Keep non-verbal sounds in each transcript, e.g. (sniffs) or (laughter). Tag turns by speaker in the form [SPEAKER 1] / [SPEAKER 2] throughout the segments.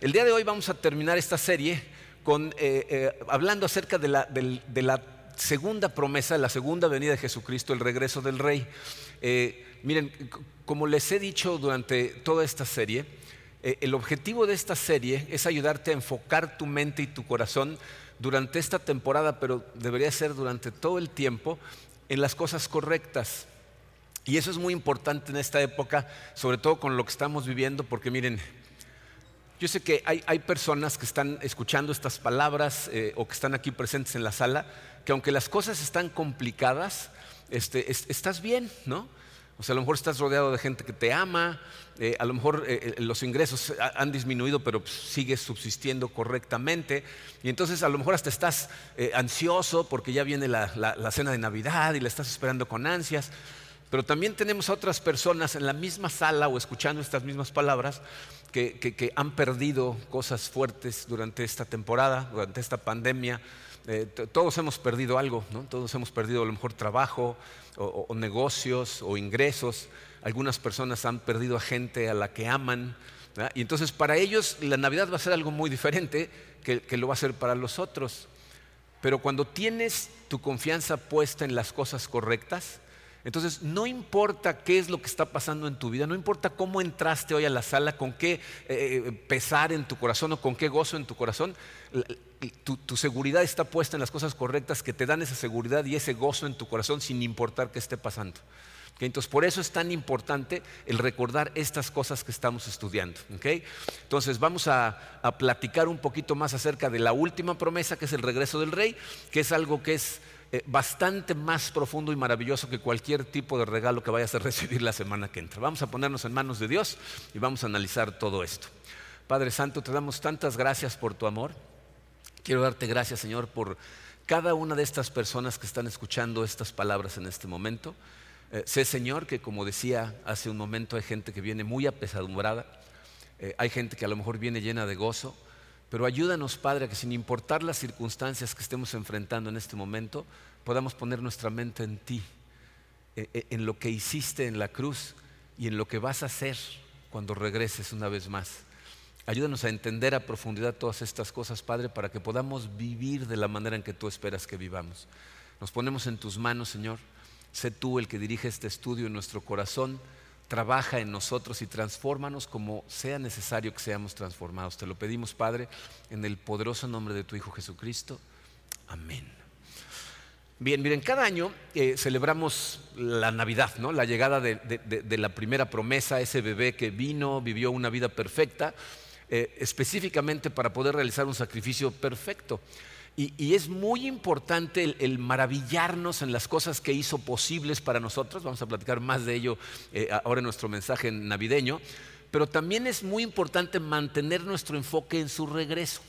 [SPEAKER 1] El día de hoy vamos a terminar esta serie con, eh, eh, hablando acerca de la, segunda promesa, la segunda venida de Jesucristo, el regreso del Rey. Eh, miren, como les he dicho durante toda esta serie, el objetivo de esta serie es ayudarte a enfocar tu mente y tu corazón durante esta temporada, pero debería ser durante todo el tiempo, en las cosas correctas. Y eso es muy importante en esta época, sobre todo con lo que estamos viviendo, porque miren, yo sé que hay, personas que están escuchando estas palabras eh, o que están aquí presentes en la sala, que aunque las cosas están complicadas, este, estás bien, ¿no? O sea, a lo mejor estás rodeado de gente que te ama, eh, a lo mejor eh, los ingresos han disminuido, pero pues, sigues subsistiendo correctamente. Y entonces a lo mejor hasta estás ansioso porque ya viene la, la, cena de Navidad y la estás esperando con ansias. Pero también tenemos a otras personas en la misma sala o escuchando estas mismas palabras que, han perdido cosas fuertes durante esta temporada, durante esta pandemia. Eh, todos hemos perdido algo, ¿no? todos hemos perdido a lo mejor trabajo o, negocios o ingresos. Algunas personas han perdido a gente a la que aman. Y entonces para ellos la Navidad va a ser algo muy diferente que, que lo va a ser para los otros. Pero cuando tienes tu confianza puesta en las cosas correctas, entonces, no importa qué es lo que está pasando en tu vida, no importa cómo entraste hoy a la sala, con qué eh, eh, pesar en tu corazón o con qué gozo en tu corazón, tu, seguridad está puesta en las cosas correctas que te dan esa seguridad y ese gozo en tu corazón sin importar qué esté pasando. Entonces, por eso es tan importante el recordar estas cosas que estamos estudiando. Entonces, vamos a, a platicar un poquito más acerca de la última promesa, que es el regreso del rey, que es algo que es eh, bastante más profundo y maravilloso que cualquier tipo de regalo que vayas a (laughs) recibir la semana que entra. Vamos a ponernos en manos de Dios y vamos a analizar todo esto. Padre Santo, te damos tantas gracias por tu amor. Quiero darte gracias, Señor, por cada una de estas personas que están escuchando estas palabras en este momento. Eh, sé, Señor, que como decía hace un momento, hay gente que viene muy apesadumbrada, eh, hay gente que a lo mejor viene llena de gozo, pero ayúdanos, Padre, a que sin importar las circunstancias que estemos enfrentando en este momento, podamos poner nuestra mente en ti, e, e, en lo que hiciste en la cruz y en lo que vas a hacer cuando regreses una vez más. Ayúdanos a entender a profundidad todas estas cosas, Padre, para que podamos vivir de la manera en que tú esperas que vivamos. Nos ponemos en tus manos, Señor. Sé tú el que dirige este estudio en nuestro corazón trabaja en nosotros y transfórmanos como sea necesario que seamos transformados. Te lo pedimos, Padre, en el poderoso nombre de tu Hijo Jesucristo. Amén. Bien, miren, cada año eh, celebramos la Navidad, ¿no? la llegada de, la primera promesa, ese bebé que vino, vivió una vida perfecta, eh, específicamente para poder realizar un sacrificio perfecto. Y, es muy importante el, maravillarnos en las cosas que hizo posibles para nosotros. Vamos a platicar más de ello eh, ahora en nuestro mensaje navideño. Pero también es muy importante mantener nuestro enfoque en su regreso.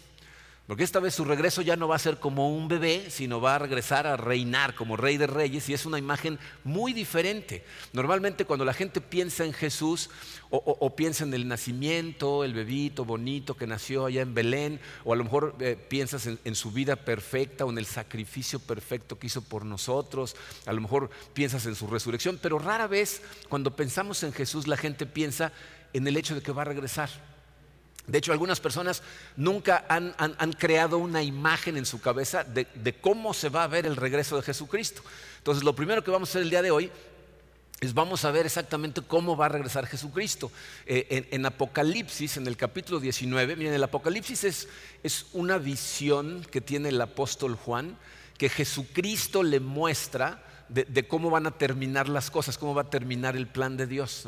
[SPEAKER 1] Porque esta vez su regreso ya no va a ser como un bebé, sino va a regresar a reinar como rey de reyes y es una imagen muy diferente. Normalmente cuando la gente piensa en Jesús o, piensa en el nacimiento, el bebito bonito que nació allá en Belén, o a lo mejor eh, piensas en, en su vida perfecta o en el sacrificio perfecto que hizo por nosotros, a lo mejor piensas en su resurrección, pero rara vez cuando pensamos en Jesús la gente piensa en el hecho de que va a regresar. De hecho, algunas personas nunca han, creado una imagen en su cabeza de, cómo se va a ver el regreso de Jesucristo. Entonces, lo primero que vamos a hacer el día de hoy es vamos a ver exactamente cómo va a regresar Jesucristo. Eh, en, Apocalipsis, en el capítulo 19, miren, el Apocalipsis es, es una visión que tiene el apóstol Juan, que Jesucristo le muestra de, cómo van a terminar las cosas, cómo va a terminar el plan de Dios.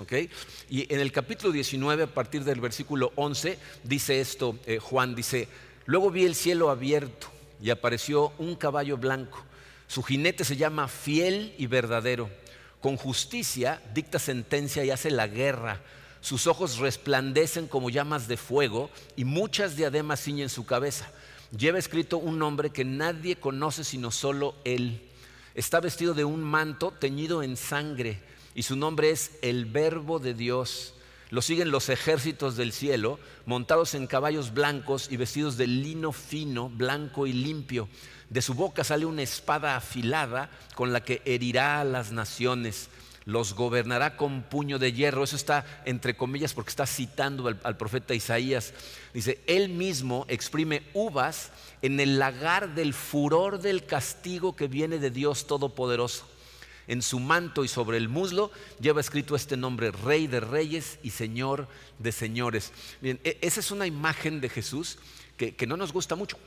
[SPEAKER 1] Y en el capítulo 19, a partir del versículo 11, dice esto, eh, Juan dice, luego vi el cielo abierto y apareció un caballo blanco. Su jinete se llama fiel y verdadero. Con justicia dicta sentencia y hace la guerra. Sus ojos resplandecen como llamas de fuego y muchas diademas ciñen su cabeza. Lleva escrito un nombre que nadie conoce sino solo él Está vestido de un manto teñido en sangre y su nombre es el Verbo de Dios. Lo siguen los ejércitos del cielo, montados en caballos blancos y vestidos de lino fino, blanco y limpio. De su boca sale una espada afilada con la que herirá a las naciones. Los gobernará con puño de hierro. Eso está entre comillas porque está citando al, profeta Isaías. Dice, él mismo exprime uvas en el lagar del furor del castigo que viene de Dios Todopoderoso. En su manto y sobre el muslo lleva escrito este nombre, Rey de Reyes y Señor de Señores. E, esa es una imagen de Jesús que no nos gusta mucho.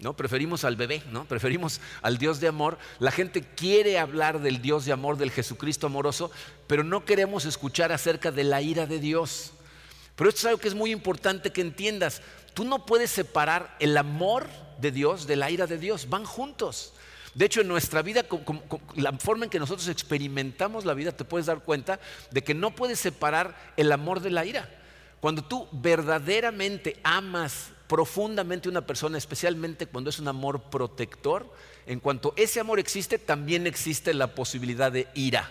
[SPEAKER 1] ¿No? Preferimos al bebé, ¿no? Preferimos al Dios de amor. La gente quiere hablar del Dios de amor, del Jesucristo amoroso, pero no queremos escuchar acerca de la ira de Dios. Pero esto es algo que es muy importante que entiendas. Tú no puedes separar el amor de Dios de la ira de Dios, van juntos. De hecho, en nuestra vida, la forma en que nosotros experimentamos la vida, te puedes dar cuenta de que no puedes separar el amor de la ira. Cuando tú verdaderamente amas profundamente una persona, especialmente cuando es un amor protector, en cuanto ese amor existe, también existe la posibilidad de ira.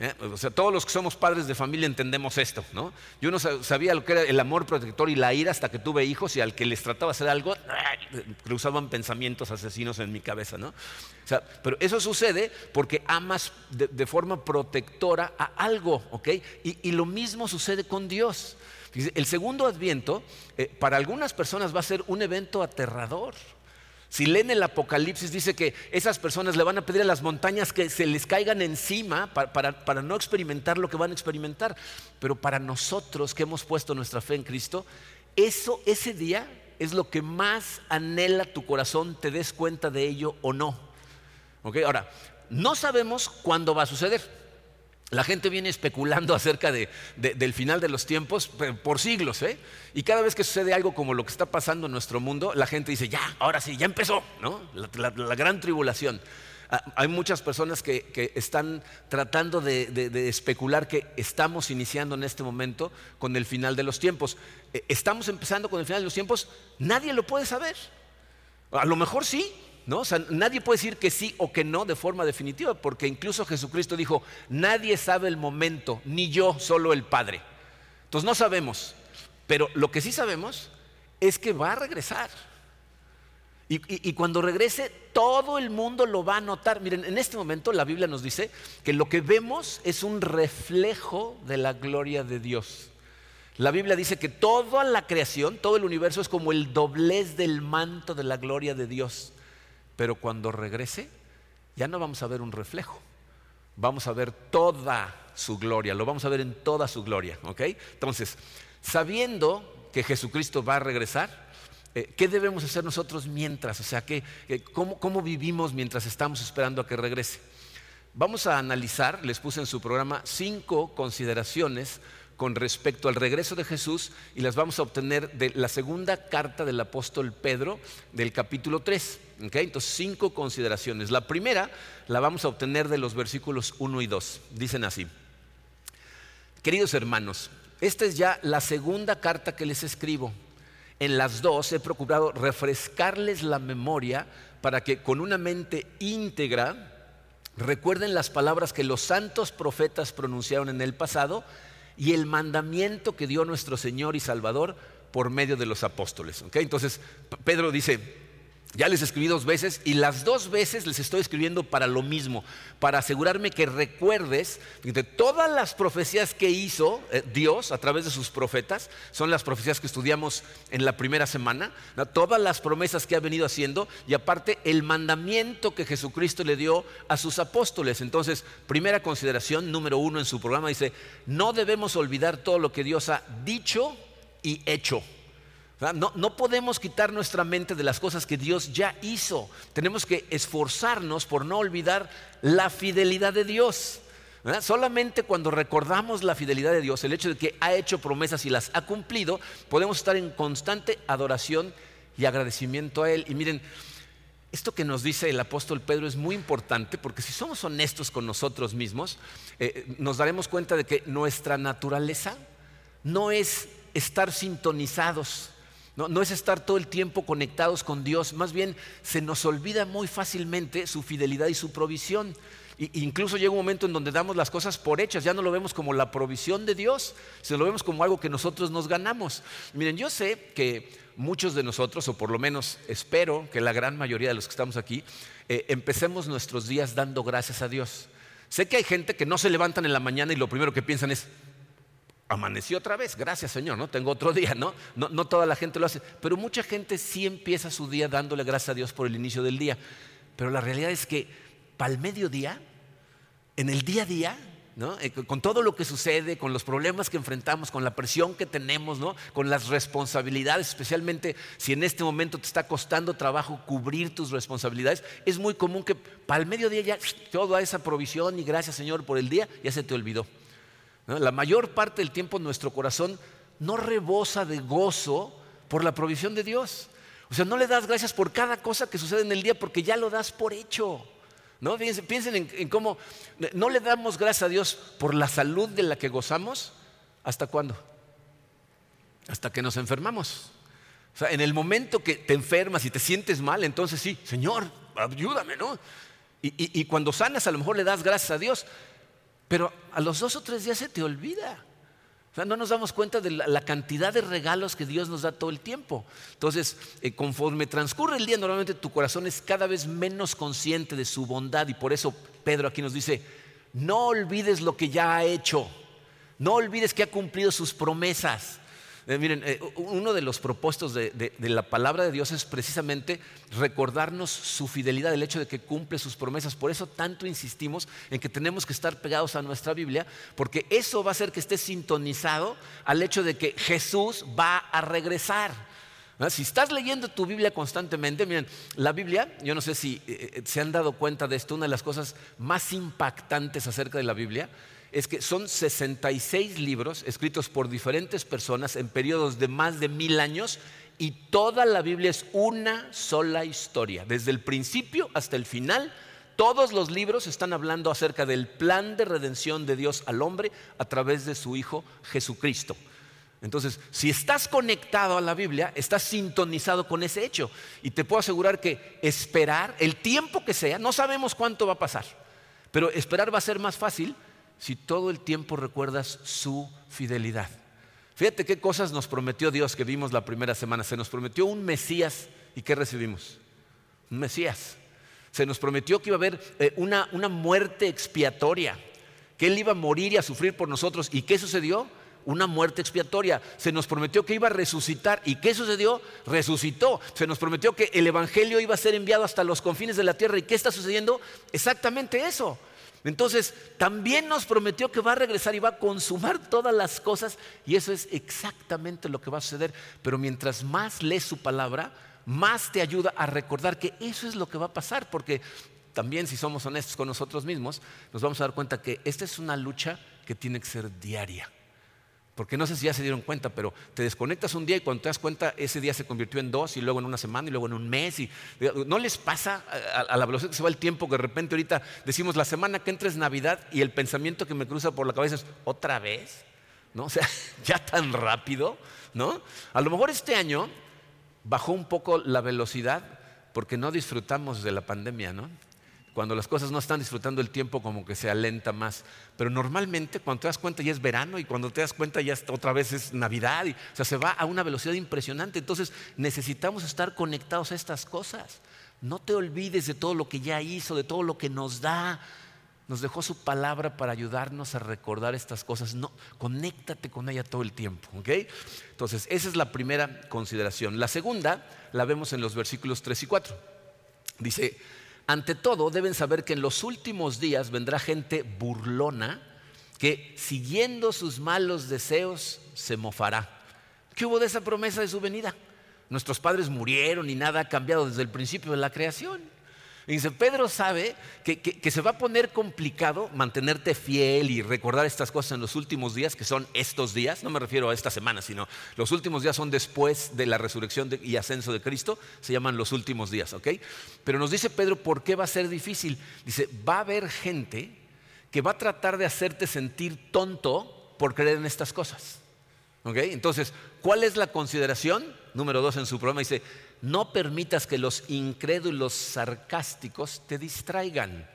[SPEAKER 1] ¿Eh? O sea, todos los que somos padres de familia entendemos esto, ¿no? Yo no sabía lo que era el amor protector y la ira hasta que tuve hijos y al que les trataba de hacer algo, cruzaban pensamientos asesinos en mi cabeza, ¿no? O sea, pero eso sucede porque amas de, forma protectora a algo, ¿ok? y lo mismo sucede con Dios. El segundo adviento eh, para algunas personas va a ser un evento aterrador. Si leen el Apocalipsis, dice que esas personas le van a pedir a las montañas que se les caigan encima para, no experimentar lo que van a experimentar. Pero para nosotros que hemos puesto nuestra fe en Cristo, eso, ese día es lo que más anhela tu corazón, te des cuenta de ello o no. Ahora, no sabemos cuándo va a suceder. La gente viene especulando (laughs) acerca del final de los tiempos por siglos, ¿eh? Y cada vez que sucede algo como lo que está pasando en nuestro mundo, la gente dice, ya, ahora sí, ya empezó, ¿no? La, gran tribulación. Ah, hay muchas personas que, están tratando de, especular que estamos iniciando en este momento con el final de los tiempos. Eh, ¿Estamos empezando con el final de los tiempos? Nadie lo puede saber. A lo mejor sí, ¿No? nadie puede decir que sí o que no de forma definitiva, porque incluso Jesucristo dijo, nadie sabe el momento, ni yo, solo el Padre. Entonces no sabemos, pero lo que sí sabemos es que va a regresar. Y, cuando regrese, todo el mundo lo va a notar. Miren, en este momento la Biblia nos dice que lo que vemos es un reflejo de la gloria de Dios. La Biblia dice que toda la creación, todo el universo es como el doblez del manto de la gloria de Dios. Pero cuando regrese, ya no vamos a ver un reflejo, vamos a ver toda su gloria, lo vamos a ver en toda su gloria, ¿ok? Entonces, sabiendo que Jesucristo va a regresar, eh, ¿qué debemos hacer nosotros mientras? O sea, cómo, ¿cómo vivimos mientras estamos esperando a que regrese? Vamos a analizar, les puse en su programa, cinco consideraciones con respecto al regreso de Jesús y las vamos a obtener de la segunda carta del apóstol Pedro del capítulo 3. Entonces, cinco consideraciones. La primera la vamos a obtener de los versículos 1 y 2. Dicen así, queridos hermanos, esta es ya la segunda carta que les escribo. En las dos he procurado refrescarles la memoria para que con una mente íntegra recuerden las palabras que los santos profetas pronunciaron en el pasado y el mandamiento que dio nuestro Señor y Salvador por medio de los apóstoles. Entonces, Pedro dice, ya les escribí dos veces y las dos veces les estoy escribiendo para lo mismo, para asegurarme que recuerdes de todas las profecías que hizo eh, Dios a través de sus profetas, son las profecías que estudiamos en la primera semana, todas las promesas que ha venido haciendo y aparte el mandamiento que Jesucristo le dio a sus apóstoles. Entonces, primera consideración, número uno en su programa, dice, no debemos olvidar todo lo que Dios ha dicho y hecho. No, podemos quitar nuestra mente de las cosas que Dios ya hizo. Tenemos que esforzarnos por no olvidar la fidelidad de Dios. Solamente cuando recordamos la fidelidad de Dios, el hecho de que ha hecho promesas y las ha cumplido, podemos estar en constante adoración y agradecimiento a Él. Y miren, esto que nos dice el apóstol Pedro es muy importante porque si somos honestos con nosotros mismos, eh, nos daremos cuenta de que nuestra naturaleza no es estar sintonizados no, es estar todo el tiempo conectados con Dios, más bien se nos olvida muy fácilmente su fidelidad y su provisión. incluso llega un momento en donde damos las cosas por hechas, ya no lo vemos como la provisión de Dios, sino lo vemos como algo que nosotros nos ganamos. Miren, yo sé que muchos de nosotros, o por lo menos espero que la gran mayoría de los que estamos aquí, eh, empecemos nuestros días dando gracias a Dios. Sé que hay gente que no se levantan en la mañana y lo primero que piensan es, amaneció otra vez, gracias Señor, ¿no? Tengo otro (laughs) día, ¿no? ¿no? No toda la gente lo hace, pero mucha gente sí empieza su día dándole gracias a Dios por el inicio del día. Pero la realidad es que para el mediodía, en el día a día, eh, con todo lo que sucede, con los problemas que enfrentamos, con la presión que tenemos, con las responsabilidades, especialmente si en este momento te está costando trabajo cubrir tus responsabilidades, es muy común que para el mediodía ya (sniffs) toda esa provisión y gracias Señor por el día ya se te olvidó. La mayor parte del tiempo nuestro corazón no rebosa de gozo por la provisión de Dios. O sea, no le das gracias por cada cosa que sucede en el día porque ya lo das por hecho. ¿No? Piensen, en, cómo no le damos gracias a Dios por la salud de la que gozamos. ¿Hasta cuándo? Hasta que nos enfermamos. O sea, en el momento que te enfermas y te sientes mal, entonces sí, Señor, ayúdame, ¿no? y cuando sanas a lo mejor le das gracias a Dios, pero a los dos o tres días se te olvida no nos damos cuenta de la, cantidad de regalos que Dios nos da todo el tiempo. Entonces, eh, conforme transcurre el día, normalmente tu corazón es cada vez menos consciente de su bondad y por eso Pedro aquí nos dice, no olvides lo que ya ha hecho, no olvides que ha cumplido sus promesas. Eh, miren, eh, uno de los propósitos de, la palabra de Dios es precisamente recordarnos su fidelidad, el hecho de que cumple sus promesas. Por eso tanto insistimos en que tenemos que estar pegados a nuestra Biblia, porque eso va a hacer que estés sintonizado al hecho de que Jesús va a regresar. Si estás leyendo tu Biblia constantemente, miren, la Biblia, yo no sé si eh, se han dado cuenta de esto, una de las cosas más impactantes acerca de la Biblia es que son 66 libros escritos por diferentes personas en periodos de más de mil años y toda la Biblia es una sola historia, desde el principio hasta el final. Todos los libros están hablando acerca del plan de redención de Dios al hombre a través de su Hijo Jesucristo. Entonces, si estás conectado a la Biblia, estás sintonizado con ese hecho. Y te puedo asegurar que esperar, el tiempo que sea, no sabemos cuánto va a pasar, pero esperar va a ser más fácil si todo el tiempo recuerdas su fidelidad. Fíjate qué cosas nos prometió Dios que vimos la primera semana. Se nos prometió un Mesías y ¿qué recibimos? Un Mesías. Se nos prometió que iba a haber eh, una, una muerte expiatoria, que Él iba a morir y a sufrir por nosotros. ¿Y qué sucedió? Una muerte expiatoria. Se nos prometió que iba a resucitar. ¿Y qué sucedió? Resucitó. Se nos prometió que el Evangelio iba a ser enviado hasta los confines de la tierra. ¿Y qué está sucediendo? Exactamente eso. Entonces, también nos prometió que va a regresar y va a consumar todas las cosas y eso es exactamente lo que va a suceder. Pero mientras más lees su palabra, más te ayuda a recordar que eso es lo que va a pasar, porque también si somos honestos con nosotros mismos, nos vamos a dar cuenta que esta es una lucha que tiene que ser diaria. Porque no sé si ya se dieron cuenta, pero te desconectas un día y cuando te das cuenta, ese día se convirtió en dos y luego en una semana y luego en un mes. Y, ¿No les pasa a, la velocidad que se va el tiempo que de repente ahorita decimos la semana que entra es Navidad y el pensamiento que me cruza por la cabeza es otra vez? ¿No? O sea, (laughs) ya tan rápido, ¿no? A lo mejor este año bajó un poco la velocidad porque no disfrutamos de la pandemia, ¿no? Cuando las cosas no están disfrutando el tiempo como que se alenta más. Pero normalmente cuando te das cuenta ya es verano y cuando te das cuenta ya otra vez es Navidad. O sea, se va a una velocidad impresionante. Entonces necesitamos estar conectados a estas cosas. No te olvides de todo lo que ya hizo, de todo lo que nos da. Nos dejó su palabra para ayudarnos a recordar estas cosas. No, conéctate con ella todo el tiempo. Entonces, esa es la primera consideración. La segunda la vemos en los versículos 3 y 4. Dice, ante todo, deben saber que en los últimos días vendrá gente burlona que siguiendo sus malos deseos se mofará. ¿Qué hubo de esa promesa de su venida? Nuestros padres murieron y nada ha cambiado desde el principio de la creación. Dice, Pedro sabe que, se va a poner complicado mantenerte fiel y recordar estas cosas en los últimos días, que son estos días, no me refiero a esta semana, sino los últimos días son después de la resurrección y ascenso de Cristo, se llaman los últimos días, ¿ok? Pero nos dice Pedro, ¿por qué va a ser difícil? Dice, va a haber gente que va a tratar de hacerte sentir tonto por creer en estas cosas. ¿Ok? Entonces, ¿cuál es la consideración? Número dos en su programa dice, no permitas que los incrédulos sarcásticos te distraigan.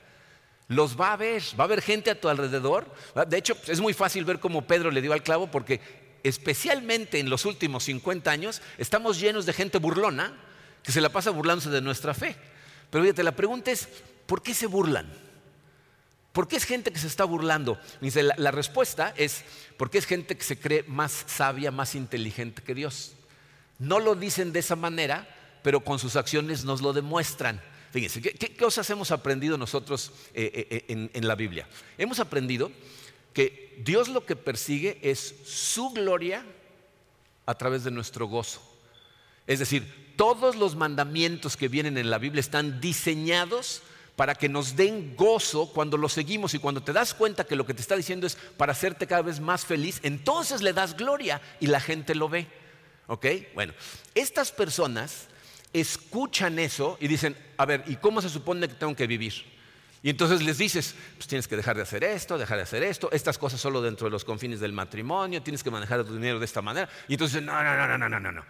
[SPEAKER 1] Los va a ver, va a haber gente a tu alrededor. De hecho, es muy fácil ver cómo Pedro le dio al clavo porque especialmente en los últimos 50 años estamos llenos de gente burlona que se la pasa burlándose de nuestra fe. Pero fíjate, la pregunta es, ¿por qué se burlan? ¿Por qué es gente que se está burlando? Dice, la, la, respuesta es porque es gente que se cree más sabia, más inteligente que Dios. No lo dicen de esa manera, pero con sus acciones nos lo demuestran. Fíjense, ¿qué, cosas hemos aprendido nosotros eh, eh, en, en la Biblia? Hemos aprendido que Dios lo que persigue es su gloria a través de nuestro gozo. Es decir, todos los mandamientos que vienen en la Biblia están diseñados para que nos den gozo cuando lo seguimos y cuando te das cuenta que lo que te está diciendo es para hacerte cada vez más feliz, entonces le das gloria y la gente lo ve. ¿Ok? Bueno, estas personas escuchan eso y dicen, a ver, ¿y cómo se supone que tengo que vivir? Y entonces les dices, pues tienes que dejar de hacer esto, dejar de hacer esto, estas cosas solo dentro de los confines del matrimonio, tienes que manejar tu dinero de esta manera. Y entonces, no, no, no, no, no, no, no.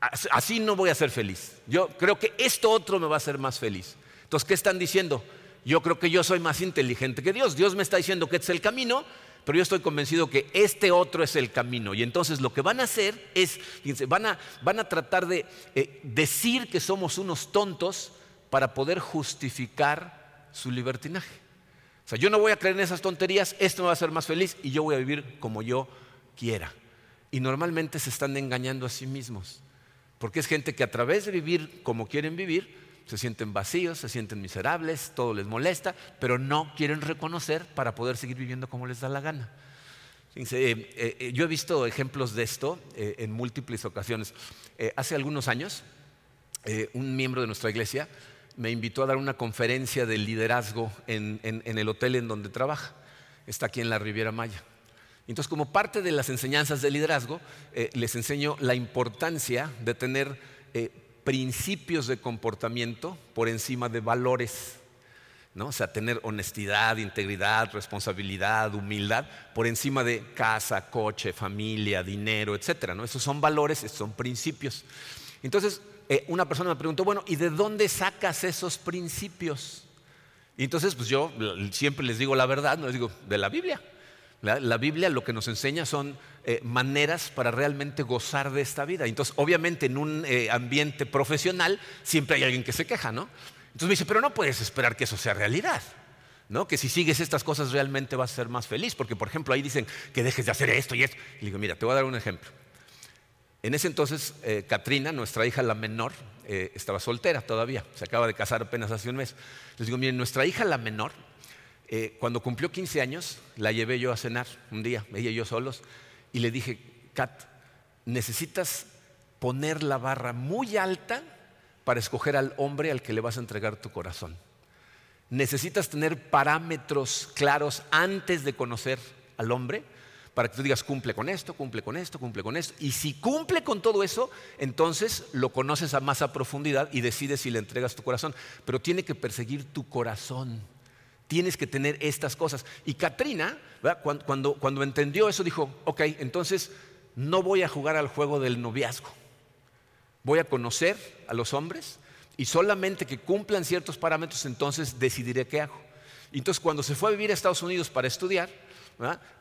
[SPEAKER 1] Así no voy a ser feliz. Yo creo que esto otro me va a hacer más feliz. Entonces, ¿qué están diciendo? Yo creo que yo soy más inteligente que Dios. Dios me está diciendo que este es el camino, pero yo estoy convencido que este otro es el camino. Y entonces lo que van a hacer es, fíjense, van a, van a tratar de eh, decir que somos unos tontos para poder justificar su libertinaje. O sea, yo no voy a creer en esas tonterías, esto me va a hacer más feliz y yo voy a vivir como yo quiera. Y normalmente se están engañando a sí mismos, porque es gente que a través de vivir como quieren vivir, se sienten vacíos, se sienten miserables, todo les molesta, pero no quieren reconocer para poder seguir viviendo como les da la gana. Eh, eh, eh, yo he visto ejemplos de esto en múltiples ocasiones. hace algunos años, un miembro de nuestra iglesia me invitó a dar una conferencia de liderazgo en, el hotel en donde trabaja. Está aquí en la Riviera Maya. Entonces, como parte de las enseñanzas de liderazgo, les enseño la importancia de tener principios de comportamiento por encima de valores. ¿no? O sea, tener honestidad, integridad, responsabilidad, humildad, por encima de casa, coche, familia, dinero, etc. ¿no? Esos son valores, esos son principios. Entonces, eh, una persona me preguntó, bueno, ¿y de dónde sacas esos principios? Y entonces, pues yo siempre les digo la verdad, no les digo, de la Biblia. La, Biblia lo que nos enseña son eh, maneras para realmente gozar de esta vida. Entonces, obviamente, en un eh, ambiente profesional siempre hay alguien que se queja, ¿no? Entonces me dice, pero no puedes esperar que eso sea realidad. ¿no? Que si sigues estas cosas realmente vas a ser más feliz, porque por ejemplo ahí dicen que dejes de hacer esto y esto. Y digo, mira, te voy a dar un ejemplo. En ese entonces, eh, Katrina, nuestra hija la menor, estaba soltera todavía, se acaba de casar apenas hace un mes. Les digo, miren, nuestra hija la menor eh, cuando cumplió 15 años, la llevé yo a cenar un día, ella y yo solos, y le dije, Kat, necesitas poner la barra muy alta para escoger al hombre al que le vas a entregar tu corazón. Necesitas tener parámetros claros antes de conocer al hombre para que tú digas, cumple con esto, cumple con esto, cumple con esto. Y si cumple con todo eso, entonces lo conoces a más profundidad y decides si le entregas tu corazón. Pero tiene que perseguir tu corazón tienes que tener estas cosas. Y Katrina, cuando, entendió eso, dijo, ok, entonces no voy a jugar al juego del noviazgo. Voy a conocer a los hombres y solamente que cumplan ciertos parámetros, entonces decidiré qué hago. Entonces cuando se fue a vivir a Estados Unidos para estudiar,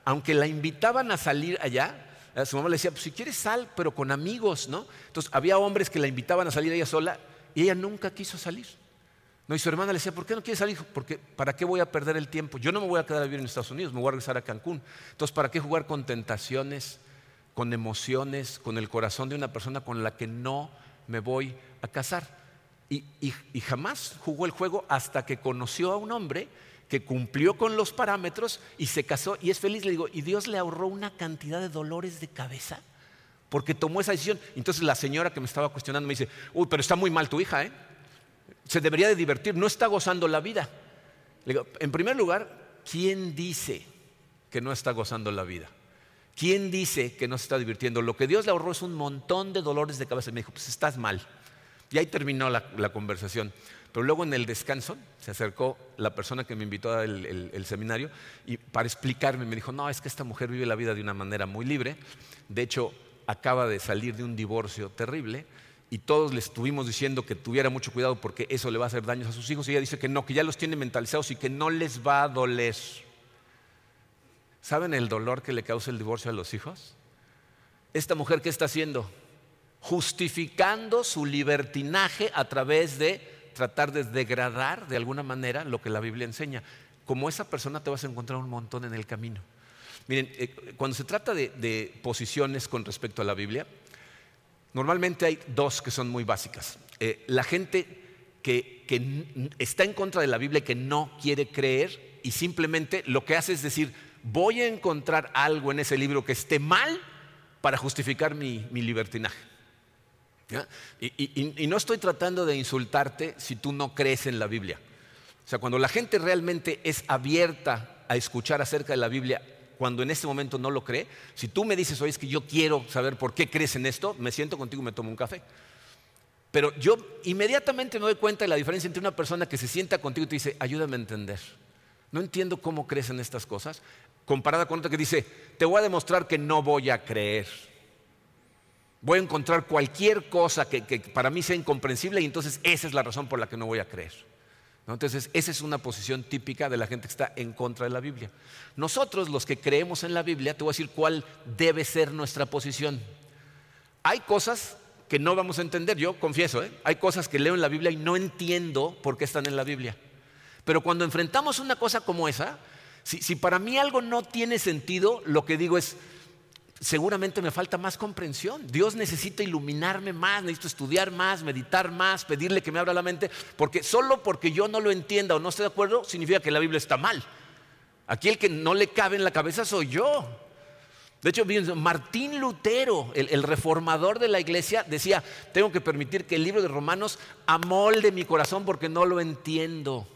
[SPEAKER 1] aunque la invitaban a salir allá, su mamá le decía, pues si quieres sal, pero con amigos, ¿no? Entonces había hombres que la invitaban a salir ella sola y ella nunca quiso salir. No, y su hermana le decía, ¿por qué no quieres salir? Porque ¿para qué voy a perder el tiempo? Yo no me voy a quedar a vivir en Estados Unidos, me voy a regresar a Cancún. Entonces, ¿para qué jugar con tentaciones, con emociones, con el corazón de una persona con la que no me voy a casar? Y, y jamás jugó el juego hasta que conoció a un hombre que cumplió con los parámetros y se casó y es feliz. Le digo, y Dios le ahorró una cantidad de dolores de cabeza porque tomó esa decisión. Entonces la señora que me estaba cuestionando me dice, uy, pero está muy mal tu hija, ¿eh? Se debería de divertir, no está gozando la vida. en primer lugar, ¿quién dice que no está gozando la vida? ¿Quién dice que no se está divirtiendo? Lo que Dios le ahorró es un montón de dolores de cabeza. Me dijo, pues estás mal. Y ahí terminó la, conversación. Pero luego en el descanso se acercó la persona que me invitó al el, seminario y para explicarme me dijo, no, es que esta mujer vive la vida de una manera muy libre. De hecho, acaba de salir de un divorcio terrible y todos le estuvimos diciendo que tuviera mucho cuidado porque eso le va a hacer daños a sus hijos y ella dice que no, que ya los tiene mentalizados y que no les va a doler. ¿Saben el dolor que le causa el divorcio a los hijos? Esta mujer, ¿qué está haciendo? Justificando su libertinaje a través de tratar de degradar de alguna manera lo que la Biblia enseña. como esa persona te vas a encontrar un montón en el camino. Miren, eh, cuando se trata de, posiciones con respecto a la Biblia, normalmente hay dos que son muy básicas. Eh, la gente que, está en contra de la Biblia y que no quiere creer y simplemente lo que hace es decir, voy a encontrar algo en ese libro que esté mal para justificar mi, libertinaje. Y, no estoy tratando de insultarte si tú no crees en la Biblia. O sea, cuando la gente realmente es abierta a escuchar acerca de la Biblia, cuando en este momento no lo cree, si tú me dices, oye, es que yo quiero saber por qué crees en esto, me siento contigo y me tomo un café. Pero yo inmediatamente me doy cuenta de la diferencia entre una persona que se sienta contigo y te dice, ayúdame a entender. No entiendo cómo crees en estas cosas comparada con otra que dice, te voy a demostrar que no voy a creer. Voy a encontrar cualquier cosa que, para mí sea incomprensible y entonces esa es la razón por la que no voy a creer. Entonces, esa es una posición típica de la gente que está en contra de la Biblia. Nosotros, los que creemos en la Biblia, te voy a decir cuál debe ser nuestra posición. Hay cosas que no vamos a entender, yo confieso, ¿eh? hay cosas que leo en la Biblia y no entiendo por qué están en la Biblia. Pero cuando enfrentamos una cosa como esa, si, para mí algo no tiene sentido, lo que digo es, seguramente me falta más comprensión. Dios necesita iluminarme más, necesito estudiar más, meditar más, pedirle que me abra la mente, porque solo porque yo no lo entienda o no esté de acuerdo, significa que la Biblia está mal. Aquí el que no le cabe en la cabeza soy yo. De hecho, Martín Lutero, el, reformador de la iglesia, decía, tengo que permitir que el libro de Romanos amolde mi corazón porque no lo entiendo.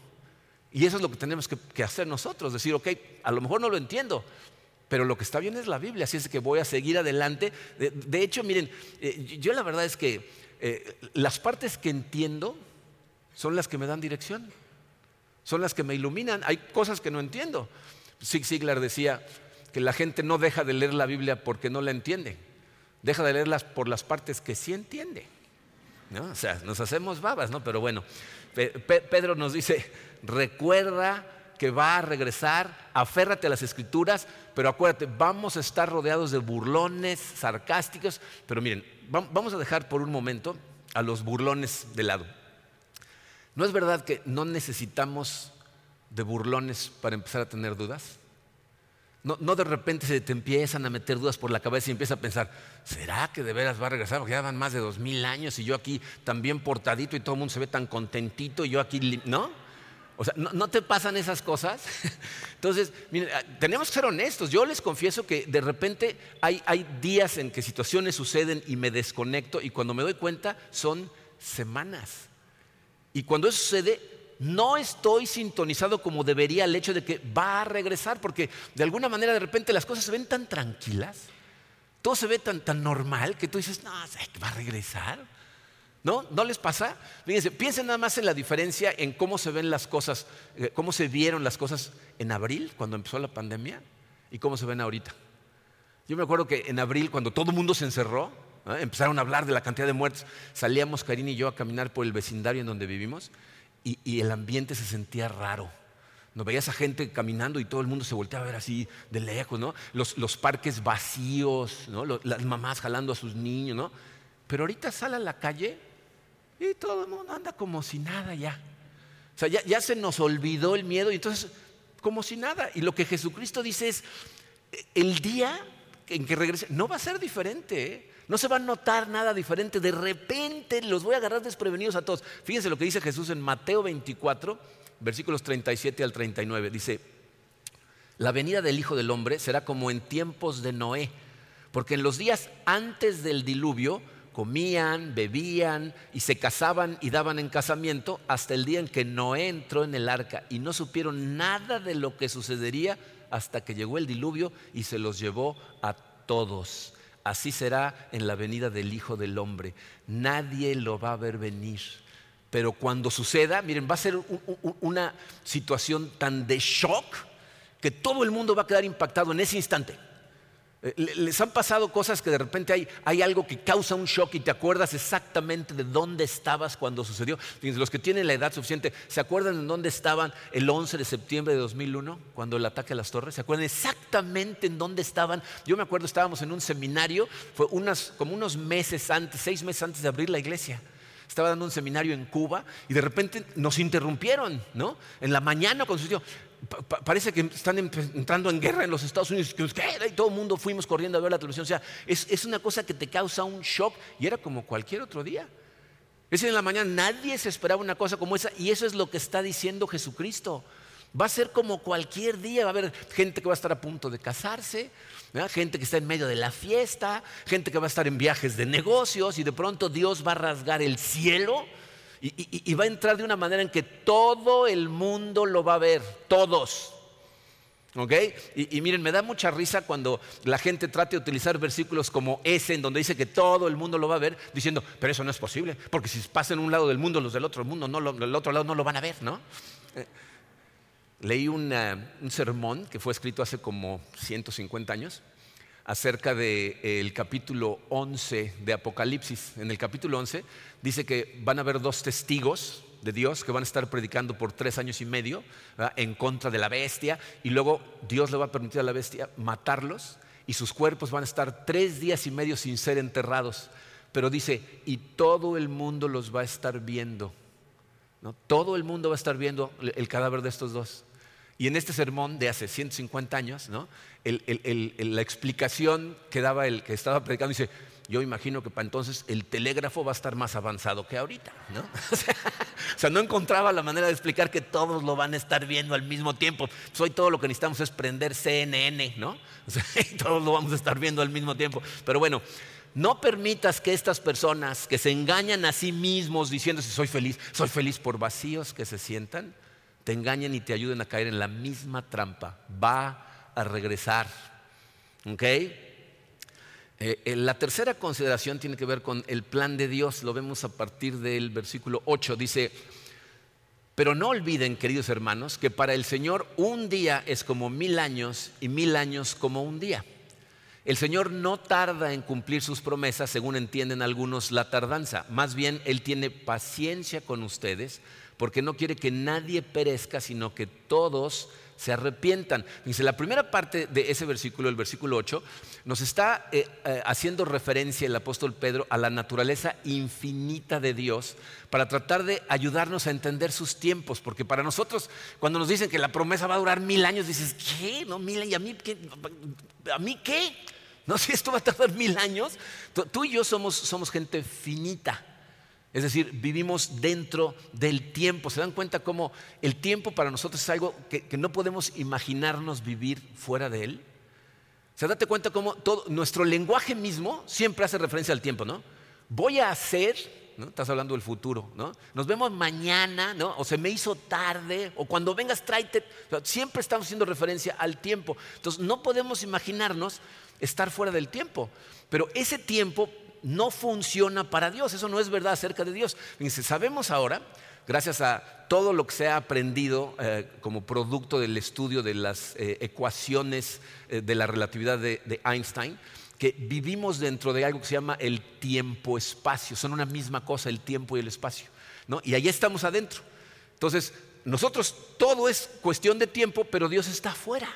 [SPEAKER 1] Y eso es lo que tenemos que, hacer nosotros, decir, ok, a lo mejor no lo entiendo, pero lo que está bien es la Biblia, así es que voy a seguir adelante. De, hecho, miren, eh, yo la verdad es que eh, las partes que entiendo son las que me dan dirección, son las que me iluminan. Hay cosas que no entiendo. Zig Ziglar decía que la gente no deja de leer la Biblia porque no la entiende, deja de leerlas por las partes que sí entiende. O sea, nos hacemos babas, ¿no? Pero bueno, Pedro nos dice, recuerda que va a regresar, aférrate a las escrituras, pero acuérdate, vamos a estar rodeados de burlones, sarcásticos, pero miren, vamos a dejar por un momento a los burlones de lado. ¿No es verdad que no necesitamos de burlones para empezar a tener dudas? No, de repente se te empiezan a meter dudas por la cabeza y empiezas a pensar, ¿será que de veras va a regresar? Porque ya van más de dos mil años y yo aquí tan bien portadito y todo el mundo se ve tan contentito y yo aquí, ¿no? O sea, ¿no, te pasan esas cosas? (laughs) Entonces, miren, ah, tenemos que ser honestos. Yo les confieso que de repente hay, días en que situaciones suceden y me desconecto y cuando me doy cuenta son semanas. Y cuando eso sucede, no estoy sintonizado como debería el hecho de que va a regresar, porque de alguna manera de repente las cosas se ven tan tranquilas, todo se ve tan, tan normal que tú dices, no, va a regresar. ¿No? ¿No les pasa? Fíjense, piensen nada más en la diferencia en cómo se ven las cosas, eh, cómo se vieron las cosas en abril, cuando empezó la pandemia, y cómo se ven ahorita. Yo me acuerdo que en abril, cuando todo el mundo se encerró, empezaron a hablar de la cantidad de muertes, salíamos Karina y yo a caminar por el vecindario en donde vivimos y, el ambiente se sentía raro. No veías a gente caminando y todo el mundo se volteaba a ver así de lejos, ¿no? Los, parques vacíos, las mamás jalando a sus niños, ¿no? Pero ahorita sale a la calle y todo el mundo anda como si nada ya. O sea, ya, se nos olvidó el miedo y entonces, como si nada. Y lo que Jesucristo dice es, el día en que regrese, no va a ser diferente, ¿eh? No se va a notar nada diferente. De repente los voy a agarrar desprevenidos a todos. Fíjense lo que dice Jesús en Mateo 24, versículos 37 al 39. Dice, la venida del Hijo del Hombre será como en tiempos de Noé, porque en los días antes del diluvio comían, bebían y se casaban y daban en casamiento hasta el día en que Noé entró en el arca y no supieron nada de lo que sucedería hasta que llegó el diluvio y se los llevó a todos. Así será en la venida del Hijo del Hombre. Nadie lo va a ver venir. Pero cuando suceda, miren, va a ser una situación tan de shock que todo el mundo va a quedar impactado en ese instante. Eh, les han pasado cosas que de repente hay, hay, algo que causa un shock y te acuerdas exactamente de dónde estabas cuando sucedió. Los que tienen la edad suficiente, ¿se acuerdan en dónde estaban el 11 de septiembre de 2001 cuando el ataque a las torres? ¿Se acuerdan exactamente en dónde estaban? Yo me acuerdo, estábamos en un seminario, fue unas, como unos meses antes, seis meses antes de abrir la iglesia estaba dando un seminario en Cuba y de repente nos interrumpieron, ¿no? En la mañana cuando parece que están entrando en guerra en los Estados Unidos, y todo el mundo fuimos corriendo a ver la televisión. O sea, es, es una cosa que te causa un shock y era como cualquier otro día. Ese en la mañana nadie se esperaba una cosa como esa y eso es lo que está diciendo Jesucristo. Va a ser como cualquier día, va a haber gente que va a estar a punto de casarse, gente que está en medio de la fiesta, gente que va a estar en viajes de negocios y de pronto Dios va a rasgar el cielo y, va a entrar de una manera en que todo el mundo lo va a ver, todos. ¿Ok? Y, miren, me da mucha risa cuando la gente trata de utilizar versículos como ese, en donde dice que todo el mundo lo va a ver, diciendo, pero eso no es posible, porque si pasan un lado del mundo, los del otro mundo, no del otro lado no lo van a ver, ¿no? Eh, leí un sermón que fue escrito hace como 150 años acerca del el capítulo 11 de Apocalipsis. En el capítulo 11 dice que van a haber dos testigos de Dios que van a estar predicando por tres años y medio en contra de la bestia y luego Dios le va a permitir a la bestia matarlos y sus cuerpos van a estar tres días y medio sin ser enterrados. Pero dice, y todo el mundo los va a estar viendo. ¿no? Todo el mundo va a estar viendo el cadáver de estos dos. Y en este sermón de hace 150 años, ¿no? la explicación que daba el que estaba predicando dice, yo imagino que para entonces el telégrafo va a estar más avanzado que ahorita, ¿no? (laughs) O sea, no encontraba la manera de explicar que todos lo van a estar viendo al mismo tiempo. Pues hoy todo lo que necesitamos es prender CNN, ¿no? (laughs) Todos lo vamos a estar viendo al mismo tiempo. Pero bueno, no permitas que estas personas que se engañan a sí mismos diciendo si soy feliz, soy feliz por vacíos que se sientan, te engañen y te ayuden a caer en la misma trampa. Va a regresar. ¿Ok? Eh, eh, la tercera consideración tiene que ver con el plan de Dios. Lo vemos a partir del versículo 8. Dice, pero no olviden, queridos hermanos, que para el Señor un día es como mil años y mil años como un día. El Señor no tarda en cumplir sus promesas, según entienden algunos la tardanza. Más bien, Él tiene paciencia con ustedes porque no quiere que nadie perezca, sino que todos se arrepientan. Dice, la primera parte de ese versículo, el versículo 8, nos está eh, eh, haciendo referencia el apóstol Pedro a la naturaleza infinita de Dios para tratar de ayudarnos a entender sus tiempos, porque para nosotros, cuando nos dicen que la promesa va a durar mil años, dices, ¿qué? ¿No? ¿Mil ¿Y a mí qué? ¿A mí qué? No sé, (laughs) si esto va a tardar mil años. Tú y yo somos, somos gente finita. Es decir, vivimos dentro del tiempo. ¿Se dan cuenta cómo el tiempo para nosotros es algo que, no podemos imaginarnos vivir fuera de él? ¿Se date cuenta cómo todo, nuestro lenguaje mismo siempre hace referencia al tiempo, ¿no? Voy a hacer, ¿no? Estás hablando del futuro, ¿no? Nos vemos mañana, ¿no? O se me hizo tarde, o cuando vengas tráete. siempre estamos haciendo referencia al tiempo. Entonces, no podemos imaginarnos estar fuera del tiempo. Pero ese tiempo no funciona para Dios. Eso no es verdad acerca de Dios. Dice, sabemos ahora, gracias a todo lo que se ha aprendido eh, como producto del estudio de las eh, ecuaciones eh, de la relatividad de, Einstein, que vivimos dentro de algo que se llama el tiempo-espacio. Son una misma cosa, el tiempo y el espacio. Y ahí estamos adentro. Entonces, nosotros todo es cuestión de tiempo, pero Dios está afuera.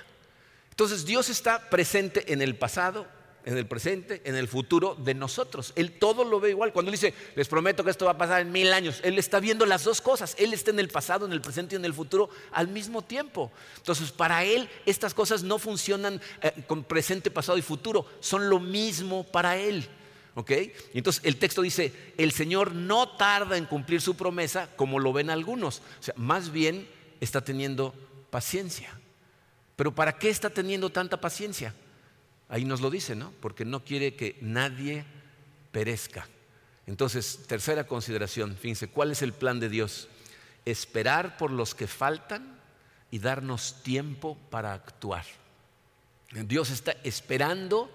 [SPEAKER 1] Entonces, Dios está presente en el pasado, en el presente, en el futuro de nosotros. Él todo lo ve igual. Cuando dice, les prometo que esto va a pasar en mil años, Él está viendo las dos cosas. Él está en el pasado, en el presente y en el futuro al mismo tiempo. Entonces, para Él estas cosas no funcionan eh, con presente, pasado y futuro. Son lo mismo para Él. ¿Ok? Entonces el texto dice, el Señor no tarda en cumplir su promesa como lo ven algunos. O sea, más bien está teniendo paciencia. Pero ¿para qué está teniendo tanta paciencia? Ahí nos lo dice, ¿no? Porque no quiere que nadie perezca. Entonces, tercera consideración, fíjense, ¿cuál es el plan de Dios? Esperar por los que faltan y darnos tiempo para actuar. Dios está esperando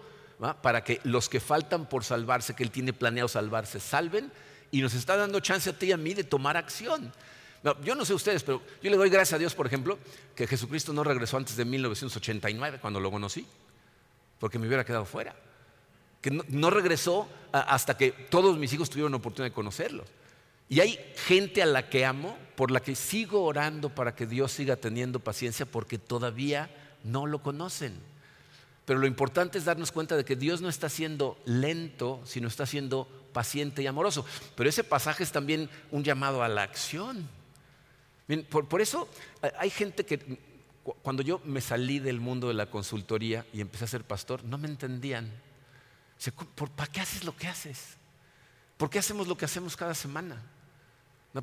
[SPEAKER 1] para que los que faltan por salvarse, que Él tiene planeado salvarse, salven y nos está dando chance a ti y a mí de tomar acción. yo no sé ustedes, pero yo le doy gracias a Dios, por ejemplo, que Jesucristo no regresó antes de 1989, cuando lo conocí porque me hubiera quedado fuera. Que no, regresó hasta que todos mis hijos tuvieron la oportunidad de conocerlos. Y hay gente a la que amo, por la que sigo orando para que Dios siga teniendo paciencia, porque todavía no lo conocen. Pero lo importante es darnos cuenta de que Dios no está siendo lento, sino está siendo paciente y amoroso. Pero ese pasaje es también un llamado a la acción. por, eso hay gente que cuando yo me salí del mundo de la consultoría y empecé a ser pastor, no me entendían. ¿Para qué haces lo que haces? ¿Por qué hacemos lo que hacemos cada semana?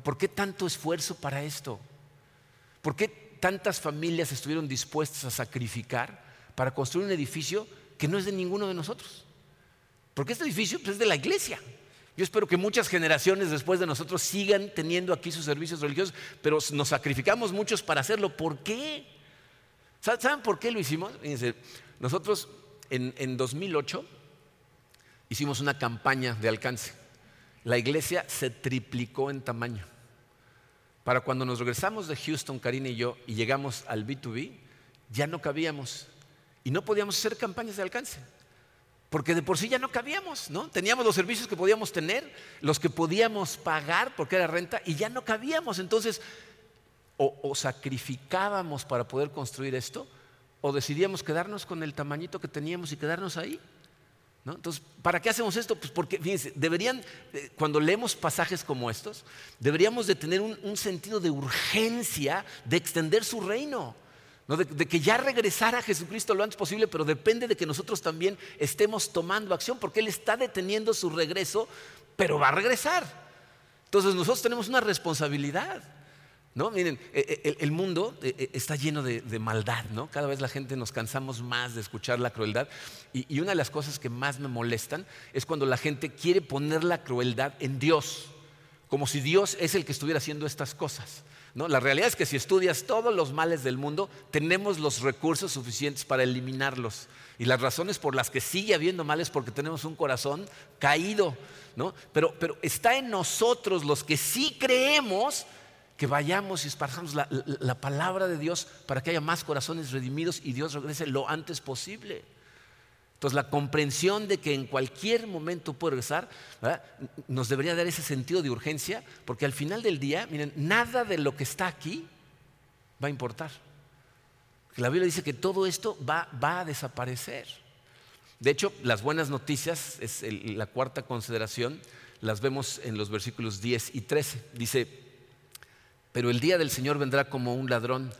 [SPEAKER 1] ¿Por qué tanto esfuerzo para esto? ¿Por qué tantas familias estuvieron dispuestas a sacrificar para construir un edificio que no es de ninguno de nosotros? Porque este edificio pues, es de la iglesia. Yo espero que muchas generaciones después de nosotros sigan teniendo aquí sus servicios religiosos, pero nos sacrificamos muchos para hacerlo. ¿Por qué? ¿Saben por qué lo hicimos? nosotros en, en 2008 hicimos una campaña de alcance. La iglesia se triplicó en tamaño. Para cuando nos regresamos de Houston, Karina y yo, y llegamos al B2B, ya no cabíamos. Y no podíamos hacer campañas de alcance. Porque de por sí ya no cabíamos, ¿no? Teníamos los servicios que podíamos tener, los que podíamos pagar porque era renta, y ya no cabíamos. Entonces, o, sacrificábamos para poder construir esto, o decidíamos quedarnos con el tamañito que teníamos y quedarnos ahí. Entonces, ¿para qué hacemos esto? Pues porque, fíjense, deberían, eh, cuando leemos pasajes como estos, deberíamos de tener un, sentido de urgencia de extender su reino. De, de, que ya regresara Jesucristo lo antes posible, pero depende de que nosotros también estemos tomando acción, porque Él está deteniendo su regreso, pero va a regresar. Entonces nosotros tenemos una responsabilidad. ¿No? Miren, e, e, el, mundo e, está lleno de, maldad, ¿no? Cada vez la gente nos cansamos más de escuchar la crueldad. Y, una de las cosas que más me molestan es cuando la gente quiere poner la crueldad en Dios, como si Dios es el que estuviera haciendo estas cosas. ¿no? La realidad es que si estudias todos los males del mundo, tenemos los recursos suficientes para eliminarlos. Y las razones por las que sigue habiendo males es porque tenemos un corazón caído. ¿no? Pero, pero está en nosotros los que sí creemos que vayamos y esparzamos la, palabra de Dios para que haya más corazones redimidos y Dios regrese lo antes posible. Entonces la comprensión de que en cualquier momento puede regresar nos debería dar ese sentido de urgencia, porque al final del día, miren, nada de lo que está aquí va a importar. La Biblia dice que todo esto va, va a desaparecer. De hecho, las buenas noticias, es la cuarta consideración, las vemos en los versículos 10 y 13. Dice, pero el día del Señor vendrá como un ladrón,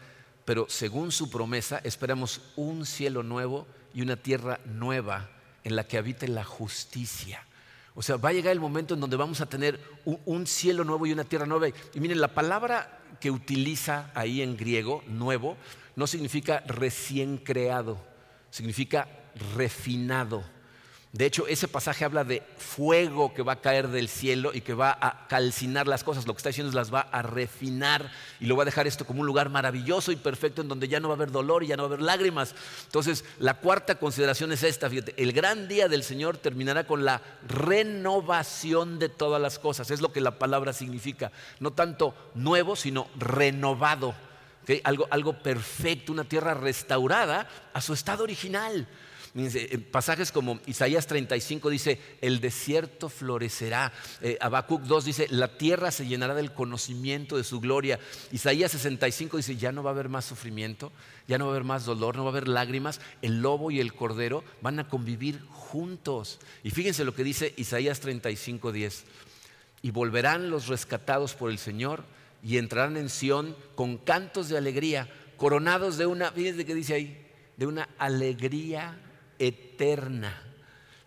[SPEAKER 1] pero según su promesa esperamos un cielo nuevo y una tierra nueva en la que habite la justicia. O sea, va a llegar el momento en donde vamos a tener un, cielo nuevo y una tierra nueva. Y miren, la palabra que utiliza ahí en griego, nuevo, no significa recién creado, significa refinado. De hecho, ese pasaje habla de fuego que va a caer del cielo y que va a calcinar las cosas. Lo que está diciendo es las va a refinar y lo va a dejar esto como un lugar maravilloso y perfecto en donde ya no va a haber dolor y ya no va a haber lágrimas. Entonces, la cuarta consideración es esta, fíjate, el gran día del Señor terminará con la renovación de todas las cosas. Es lo que la palabra significa. No tanto nuevo, sino renovado. Algo, algo perfecto, una tierra restaurada a su estado original. Pasajes como Isaías 35 dice, el desierto florecerá. Eh, Habacuc 2 dice, la tierra se llenará del conocimiento de su gloria. Isaías 65 dice, ya no va a haber más sufrimiento, ya no va a haber más dolor, no va a haber lágrimas. El lobo y el cordero van a convivir juntos. Y fíjense lo que dice Isaías 35, 10. Y volverán los rescatados por el Señor y entrarán en Sión con cantos de alegría, coronados de una, fíjense que dice ahí, de una alegría eterna.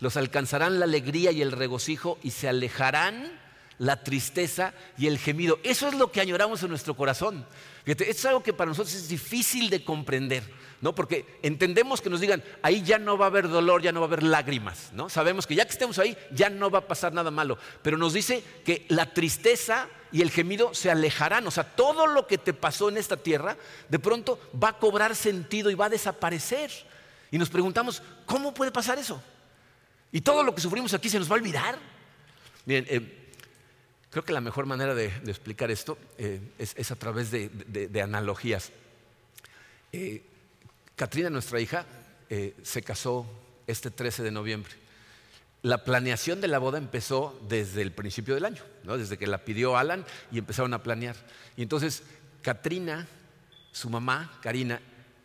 [SPEAKER 1] Los alcanzarán la alegría y el regocijo y se alejarán la tristeza y el gemido. Eso es lo que añoramos en nuestro corazón. Fíjate, es algo que para nosotros es difícil de comprender, ¿no? Porque entendemos que nos digan, ahí ya no va a haber dolor, ya no va a haber lágrimas, ¿no? Sabemos que ya que estemos ahí, ya no va a pasar nada malo. Pero nos dice que la tristeza y el gemido se alejarán. O sea, todo lo que te pasó en esta tierra, de pronto va a cobrar sentido y va a desaparecer. Y nos preguntamos, ¿cómo puede pasar eso? Y todo lo que sufrimos aquí se nos va a olvidar. Miren, eh, creo que la mejor manera de, explicar esto eh, es, a través de, analogías. Eh, Katrina, nuestra hija, se casó este 13 de noviembre. La planeación de la boda empezó desde el principio del año, desde que la pidió Alan y empezaron a planear. Y entonces Katrina, su mamá, Karina,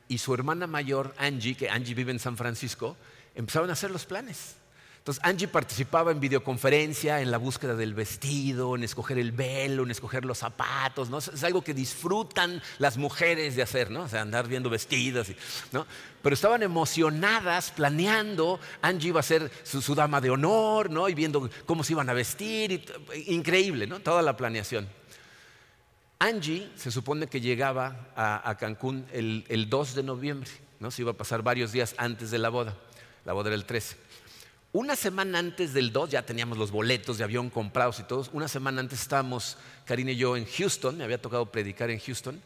[SPEAKER 1] y su hermana mayor, Angie, que Angie vive en San Francisco, empezaron a hacer los planes. Entonces Angie participaba en videoconferencia, en la búsqueda del vestido, en escoger el velo, en escoger los zapatos, ¿no? Es algo que disfrutan las mujeres de hacer, ¿no? O sea, andar viendo vestidos, ¿no? Pero estaban emocionadas planeando, Angie iba a ser su, dama de honor, ¿no? Y viendo cómo se iban a vestir, increíble, ¿no? Toda la planeación. Angie se supone que llegaba a, Cancún el, el 2 de noviembre, ¿no? Se iba a pasar varios días antes de la boda, la boda era el 13. Una semana antes del 2, ya teníamos los boletos de avión comprados y todos, una semana antes estábamos, Karina y yo, en Houston, me había tocado predicar en Houston,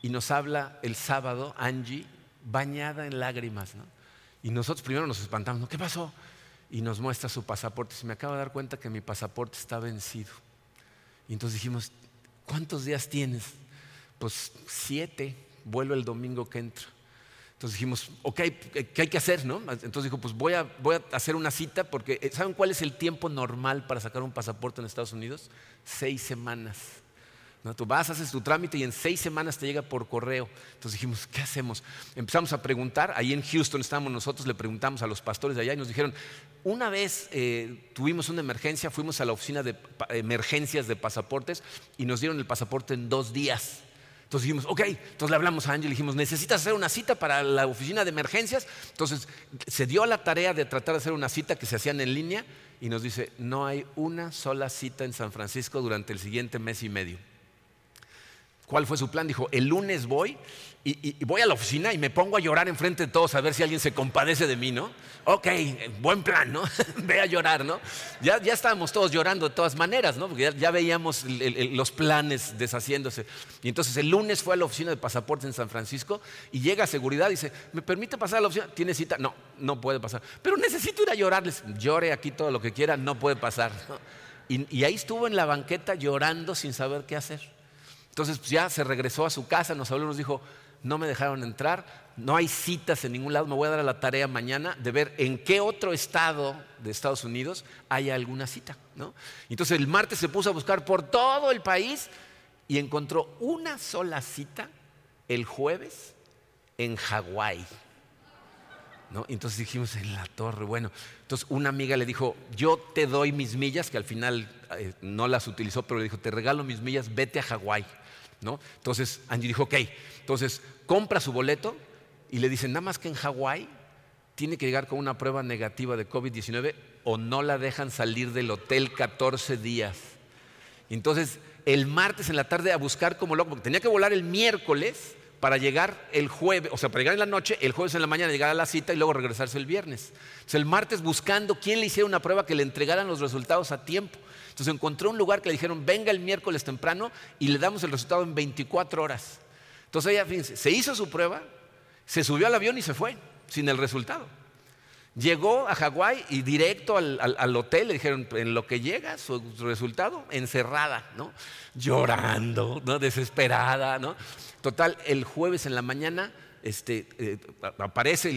[SPEAKER 1] y nos habla el sábado Angie bañada en lágrimas, ¿no? Y nosotros primero nos espantamos, ¿no? ¿qué pasó? Y nos muestra su pasaporte. Se me acaba de dar cuenta que mi pasaporte está vencido. Y entonces dijimos, ¿cuántos días tienes? Pues siete, vuelvo el domingo que entra. Entonces dijimos, ok, ¿qué hay que hacer? No? Entonces dijo, pues voy a, voy a hacer una cita porque eh, ¿saben cuál es el tiempo normal para sacar un pasaporte en Estados Unidos? Seis semanas. ¿No? Tú vas, haces tu trámite y en seis semanas te llega por correo. Entonces dijimos, ¿qué hacemos? Empezamos a preguntar, ahí en Houston estábamos nosotros, le preguntamos a los pastores de allá y nos dijeron, una vez eh, tuvimos una emergencia, fuimos a la oficina de emergencias de pasaportes y nos dieron el pasaporte en dos días. Entonces dijimos, ok, entonces le hablamos a Ángel y dijimos, ¿necesitas hacer una cita para la oficina de emergencias? Entonces se dio la tarea de tratar de hacer una cita que se hacían en línea y nos dice, no hay una sola cita en San Francisco durante el siguiente mes y medio. ¿Cuál fue su plan? Dijo, el lunes voy y, voy a la oficina y me pongo a llorar enfrente de todos a ver si alguien se compadece de mí, ¿no? Ok, buen plan, ¿no? (laughs) Ve a llorar, ¿no? Ya, estábamos todos llorando de todas maneras, ¿no? Porque ya, veíamos los planes deshaciéndose. Y entonces el lunes fue a la oficina de pasaportes en San Francisco y llega a seguridad y dice, ¿me permite pasar a la oficina? ¿Tiene cita? No, no puede pasar. Pero necesito ir a llorarles. Llore aquí todo lo que quiera, no puede pasar. y ahí estuvo en la banqueta llorando sin saber qué hacer. Entonces pues, ya se regresó a su casa, nos habló y nos dijo, no me dejaron entrar, no hay citas en ningún lado, me voy a dar a la tarea mañana de ver en qué otro estado de Estados Unidos hay alguna cita. Entonces el martes se puso a buscar por todo el país y encontró una sola cita el jueves en Hawái. ¿No? Entonces dijimos en la torre, bueno, entonces una amiga le dijo, yo te doy mis millas, que al final eh, no las utilizó, pero le dijo, te regalo mis millas, vete a Hawái. ¿No? Entonces Angie dijo, ok, entonces compra su boleto y le dicen, nada más que en Hawái tiene que llegar con una prueba negativa de COVID-19 o no la dejan salir del hotel 14 días. entonces el martes en la tarde a buscar como loco, porque tenía que volar el miércoles para llegar el jueves, o sea, para llegar en la noche, el jueves en la mañana llegar a la cita y luego regresarse el viernes. Entonces el martes buscando quién le hiciera una prueba que le entregaran los resultados a tiempo. Entonces encontró un lugar que le dijeron, venga el miércoles temprano y le damos el resultado en 24 horas. Entonces ella, fíjense, se hizo su prueba, se subió al avión y se fue, sin el resultado. Llegó a Hawái y directo al, hotel le dijeron, en lo que llega su resultado, encerrada, ¿no? Llorando, ¿no? Desesperada, ¿no? Total, el jueves en la mañana este, eh, aparece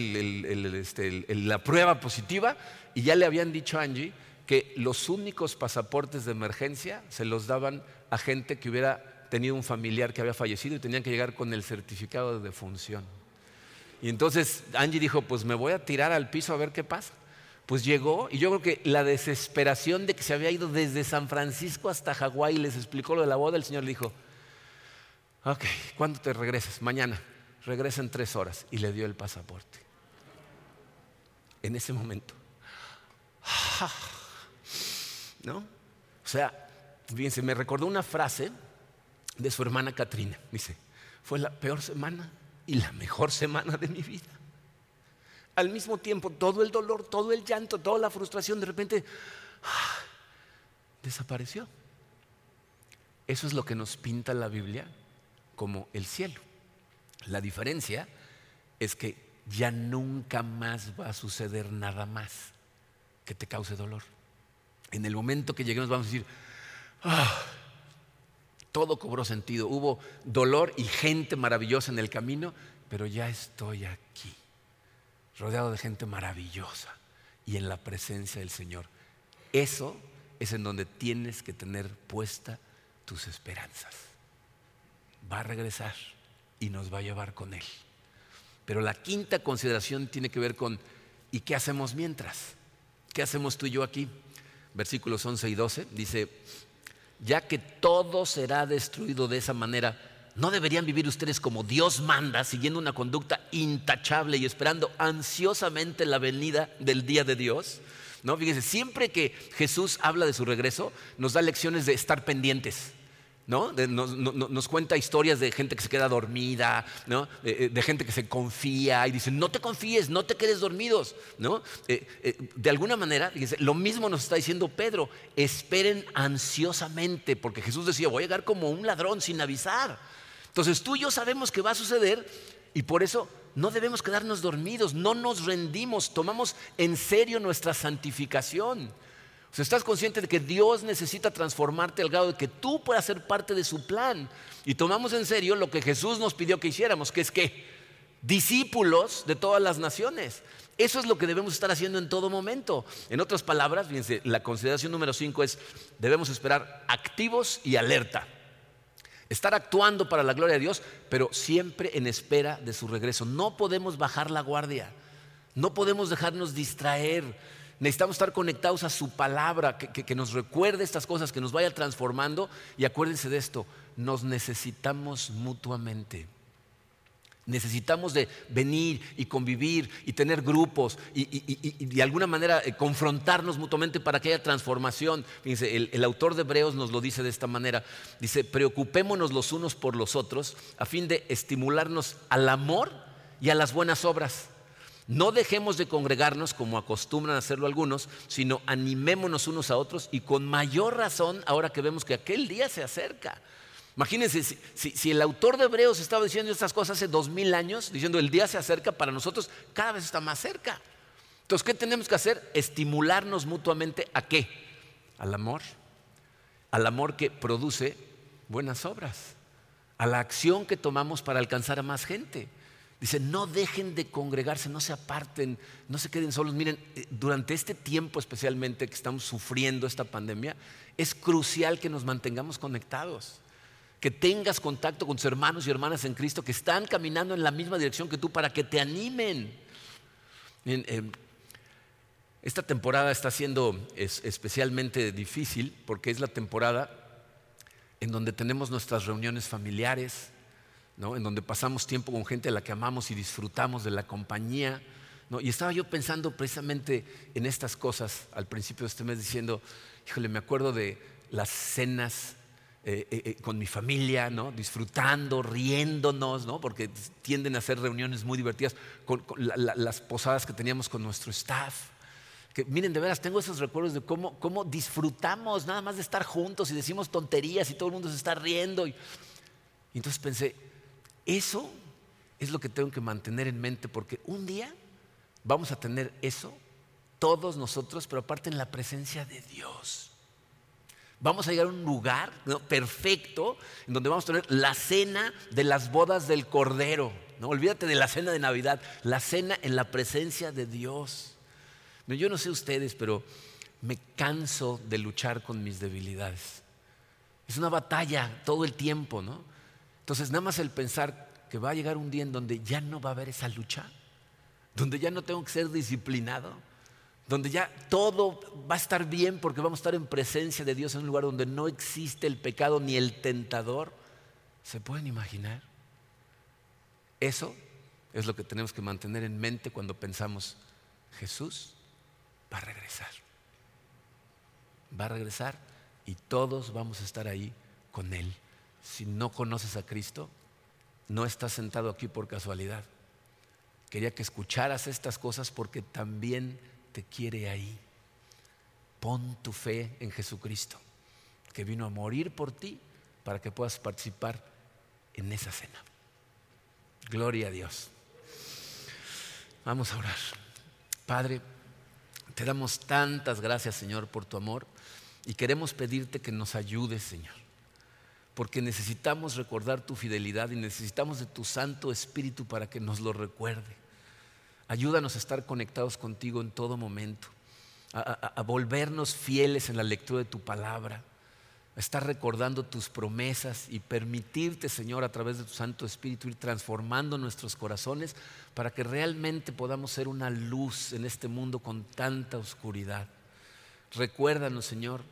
[SPEAKER 1] este, la prueba positiva y ya le habían dicho a Angie que los únicos pasaportes de emergencia se los daban a gente que hubiera tenido un familiar que había fallecido y tenían que llegar con el certificado de defunción. Y entonces Angie dijo, pues me voy a tirar al piso a ver qué pasa. Pues llegó y yo creo que la desesperación de que se había ido desde San Francisco hasta Hawái les explicó lo de la boda, el Señor le dijo, ok, ¿cuándo te regresas? Mañana. Regresa en tres horas y le dio el pasaporte. En ese momento. ¿No? O sea, fíjense, me recordó una frase de su hermana Katrina. Dice, fue la peor semana y la mejor semana de mi vida. Al mismo tiempo, todo el dolor, todo el llanto, toda la frustración, de repente, ¡ah! desapareció. Eso es lo que nos pinta la Biblia como el cielo. La diferencia es que ya nunca más va a suceder nada más que te cause dolor. En el momento que lleguemos vamos a decir, ah, todo cobró sentido. Hubo dolor y gente maravillosa en el camino, pero ya estoy aquí, rodeado de gente maravillosa y en la presencia del Señor. Eso es en donde tienes que tener puesta tus esperanzas. Va a regresar y nos va a llevar con Él. Pero la quinta consideración tiene que ver con, ¿y qué hacemos mientras? ¿Qué hacemos tú y yo aquí? Versículos 11 y 12 dice, ya que todo será destruido de esa manera, ¿no deberían vivir ustedes como Dios manda, siguiendo una conducta intachable y esperando ansiosamente la venida del día de Dios? ¿No? Fíjense, siempre que Jesús habla de su regreso, nos da lecciones de estar pendientes. ¿No? nos, cuenta historias de gente que se queda dormida, ¿no? de, gente que se confía y dice, no te confíes, no te quedes dormidos. ¿no? Eh, eh, de alguna manera, lo mismo nos está diciendo Pedro, esperen ansiosamente, porque Jesús decía, voy a llegar como un ladrón sin avisar. Entonces tú y yo sabemos que va a suceder y por eso no debemos quedarnos dormidos, no nos rendimos, tomamos en serio nuestra santificación. O sea, estás consciente de que Dios necesita transformarte al grado de que tú puedas ser parte de su plan. Y tomamos en serio lo que Jesús nos pidió que hiciéramos, que es que discípulos de todas las naciones. Eso es lo que debemos estar haciendo en todo momento. En otras palabras, fíjense, la consideración número 5 es, debemos esperar activos y alerta. Estar actuando para la gloria de Dios, pero siempre en espera de su regreso. No podemos bajar la guardia, no podemos dejarnos distraer. Necesitamos estar conectados a su palabra, que, nos recuerde estas cosas, que nos vaya transformando. Y acuérdense de esto, nos necesitamos mutuamente. Necesitamos de venir y convivir y tener grupos y, de alguna manera eh, confrontarnos mutuamente para que haya transformación. Fíjense, el, el, autor de Hebreos nos lo dice de esta manera. Dice, preocupémonos los unos por los otros a fin de estimularnos al amor y a las buenas obras. No dejemos de congregarnos como acostumbran hacerlo algunos, sino animémonos unos a otros y con mayor razón ahora que vemos que aquel día se acerca. Imagínense, si, el autor de Hebreos estaba diciendo estas cosas hace dos mil años, diciendo el día se acerca, para nosotros cada vez está más cerca. Entonces, ¿qué tenemos que hacer? Estimularnos mutuamente a qué? Al amor. Al amor que produce buenas obras. A la acción que tomamos para alcanzar a más gente. Dice, no dejen de congregarse, no se aparten, no se queden solos. Miren, eh, durante este tiempo especialmente que estamos sufriendo esta pandemia, es crucial que nos mantengamos conectados que tengas contacto con tus hermanos y hermanas en Cristo que están caminando en la misma dirección que tú para que te animen. Em, esta temporada está siendo especialmente difícil porque es la temporada en donde tenemos nuestras reuniones familiares, en donde pasamos tiempo con gente a la que amamos y disfrutamos de la compañía. Y estaba yo pensando precisamente en estas cosas al principio de este mes diciendo, híjole, me acuerdo de las cenas eh, eh, eh, con mi familia, ¿no? disfrutando, riéndonos, ¿no? porque tienden a ser reuniones muy divertidas, con, las posadas que teníamos con nuestro staff. Que, miren, de veras, tengo esos recuerdos de cómo, cómo, disfrutamos nada más de estar juntos y decimos tonterías y todo el mundo se está riendo. y entonces pensé, eso es lo que tengo que mantener en mente porque un día vamos a tener eso, todos nosotros, pero aparte en la presencia de Dios. Vamos a llegar a un lugar perfecto en donde vamos a tener la cena de las bodas del Cordero. No olvídate de la cena de Navidad, la cena en la presencia de Dios. Yo no sé ustedes, pero me canso de luchar con mis debilidades. Es una batalla todo el tiempo, ¿no? Entonces, nada más el pensar que va a llegar un día en donde ya no va a haber esa lucha, donde ya no tengo que ser disciplinado, donde ya todo va a estar bien porque vamos a estar en presencia de Dios en un lugar donde no existe el pecado ni el tentador. ¿Se pueden imaginar? Eso es lo que tenemos que mantener en mente cuando pensamos, Jesús va a regresar. Va a regresar y todos vamos a estar ahí con Él. Si no conoces a Cristo, no estás sentado aquí por casualidad. Quería que escucharas estas cosas porque también te quiere ahí. Pon tu fe en Jesucristo, que vino a morir por ti para que puedas participar en esa cena. Gloria a Dios. Vamos a orar. Padre, te damos tantas gracias, Señor, por tu amor y queremos pedirte que nos ayudes, Señor, porque necesitamos recordar tu fidelidad y necesitamos de tu Santo Espíritu para que nos lo recuerde. Ayúdanos a estar conectados contigo en todo momento, a, volvernos fieles en la lectura de tu palabra, estar recordando tus promesas y permitirte, Señor, a través de tu Santo Espíritu ir transformando nuestros corazones para que realmente podamos ser una luz en este mundo con tanta oscuridad. Recuérdanos, Señor,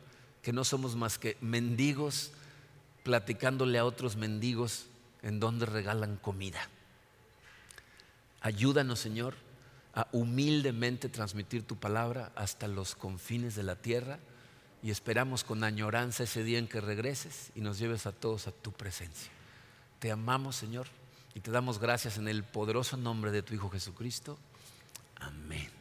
[SPEAKER 1] que no somos más que mendigos platicándole a otros mendigos en donde regalan comida. Ayúdanos, Señor, a humildemente transmitir tu palabra hasta los confines de la tierra y esperamos con añoranza ese día en que regreses y nos lleves a todos a tu presencia. Te amamos, Señor, y te damos gracias en el poderoso nombre de tu Hijo Jesucristo. Amén.